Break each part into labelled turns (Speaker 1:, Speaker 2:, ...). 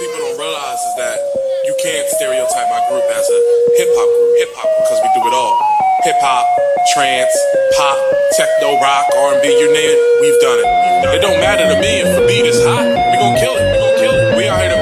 Speaker 1: people don't realize is that you can't stereotype my group as a hip hop group, hip hop because we do it all. Hip hop, trance, pop, techno, rock, R and B, you name it, we've done it. It don't matter to me if a beat is hot, we gonna kill it. We gonna kill it. We out here to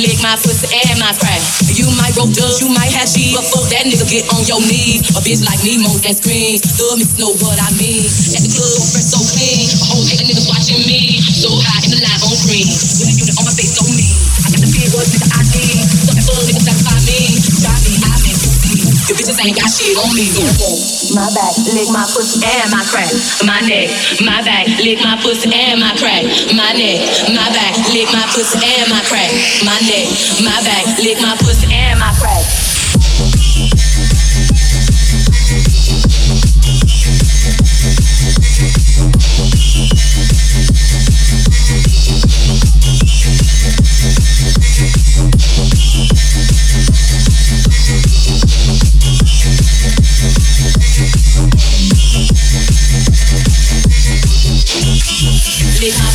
Speaker 2: lick my pussy and my crack. You might roll dubs, you might have cheese, but fuck that nigga, get on your knees. A bitch like me moans and screams. The miss know what I mean. At the club, fresh so clean. A whole of niggas watching me. So high in the line on green. With a unit on my face, so mean. I got the big words, nigga, I need. Something full niggas satisfy me. Your bitches ain't got shit on me. My back, lick my pussy and my crack. My neck, my back, lick my pussy and my crack. My neck, my back, lick my pussy and my crack. My neck, my back, lick my pussy and my crack.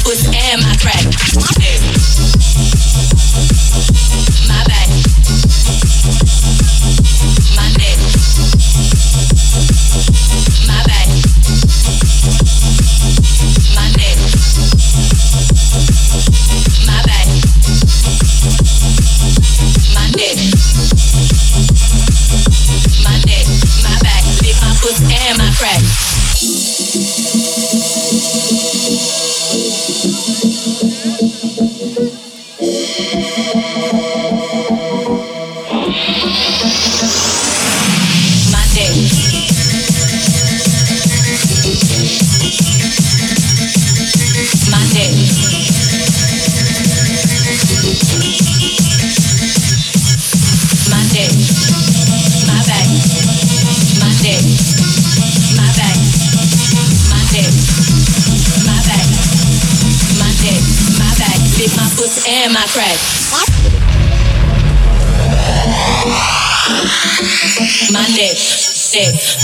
Speaker 2: And my crack. My back. My neck. My back. My neck. My back. My neck. My neck. My back. My and my crack.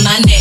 Speaker 2: My neck,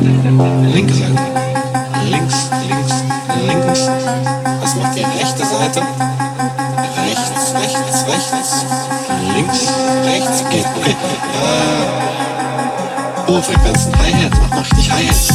Speaker 3: linke Seite? Links, links, links. Was macht die rechte Seite? Rechts, rechts, rechts. Links, rechts. Geht. Äh, hohe Frequenzen. Hi-Hat. Mach mal richtig Hi-Hat.